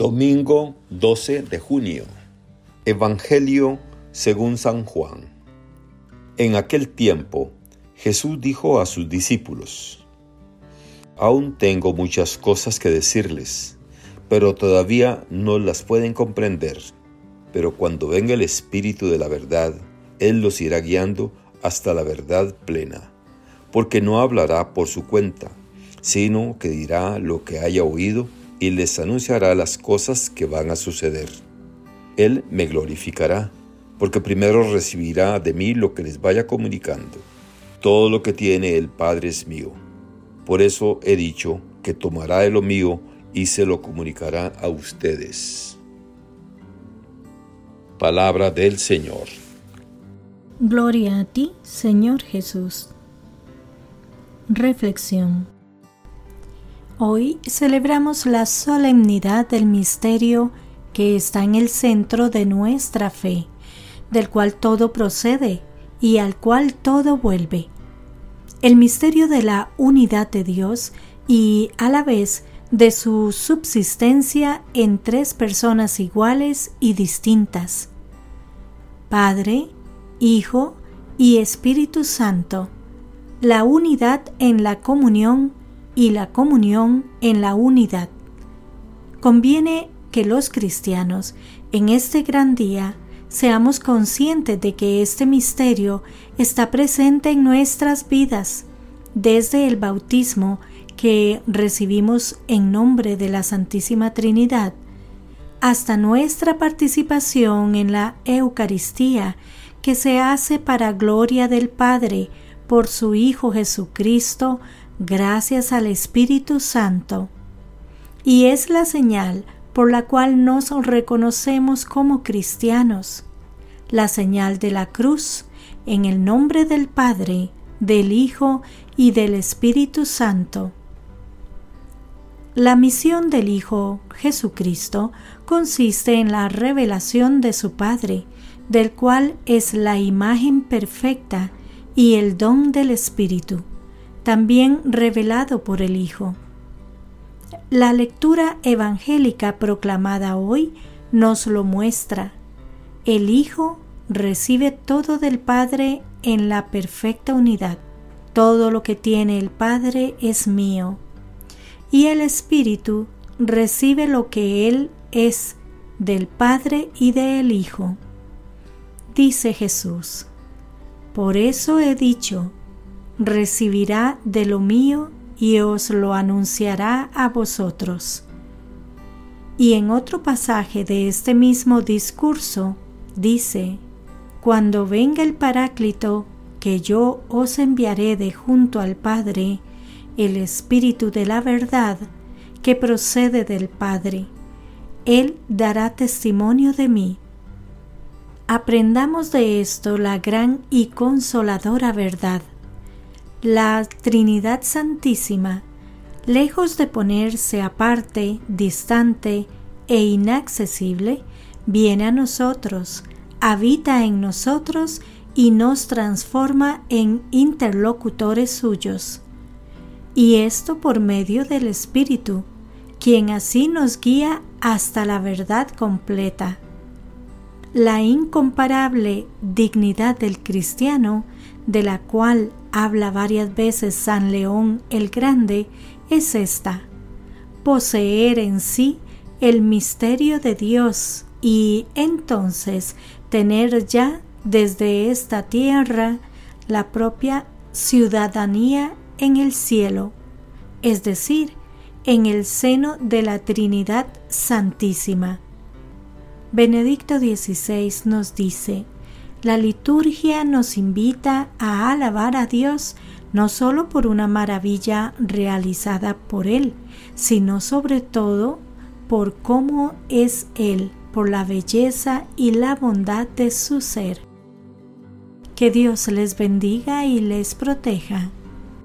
Domingo 12 de junio. Evangelio según San Juan. En aquel tiempo, Jesús dijo a sus discípulos, Aún tengo muchas cosas que decirles, pero todavía no las pueden comprender. Pero cuando venga el Espíritu de la verdad, Él los irá guiando hasta la verdad plena, porque no hablará por su cuenta, sino que dirá lo que haya oído y les anunciará las cosas que van a suceder. Él me glorificará, porque primero recibirá de mí lo que les vaya comunicando. Todo lo que tiene el Padre es mío. Por eso he dicho que tomará de lo mío y se lo comunicará a ustedes. Palabra del Señor. Gloria a ti, Señor Jesús. Reflexión. Hoy celebramos la solemnidad del misterio que está en el centro de nuestra fe, del cual todo procede y al cual todo vuelve. El misterio de la unidad de Dios y a la vez de su subsistencia en tres personas iguales y distintas. Padre, Hijo y Espíritu Santo. La unidad en la comunión y la comunión en la unidad. Conviene que los cristianos en este gran día seamos conscientes de que este misterio está presente en nuestras vidas desde el bautismo que recibimos en nombre de la Santísima Trinidad hasta nuestra participación en la Eucaristía que se hace para gloria del Padre por su Hijo Jesucristo, gracias al Espíritu Santo. Y es la señal por la cual nos reconocemos como cristianos, la señal de la cruz, en el nombre del Padre, del Hijo y del Espíritu Santo. La misión del Hijo Jesucristo consiste en la revelación de su Padre, del cual es la imagen perfecta y el don del Espíritu, también revelado por el Hijo. La lectura evangélica proclamada hoy nos lo muestra. El Hijo recibe todo del Padre en la perfecta unidad. Todo lo que tiene el Padre es mío. Y el Espíritu recibe lo que Él es del Padre y del Hijo dice Jesús. Por eso he dicho, recibirá de lo mío y os lo anunciará a vosotros. Y en otro pasaje de este mismo discurso dice, Cuando venga el Paráclito, que yo os enviaré de junto al Padre, el Espíritu de la verdad, que procede del Padre, Él dará testimonio de mí Aprendamos de esto la gran y consoladora verdad. La Trinidad Santísima, lejos de ponerse aparte, distante e inaccesible, viene a nosotros, habita en nosotros y nos transforma en interlocutores suyos. Y esto por medio del Espíritu, quien así nos guía hasta la verdad completa la incomparable dignidad del cristiano, de la cual habla varias veces San León el Grande, es esta, poseer en sí el misterio de Dios y entonces tener ya desde esta tierra la propia ciudadanía en el cielo, es decir, en el seno de la Trinidad Santísima. Benedicto XVI nos dice, la liturgia nos invita a alabar a Dios no solo por una maravilla realizada por Él, sino sobre todo por cómo es Él, por la belleza y la bondad de su ser. Que Dios les bendiga y les proteja.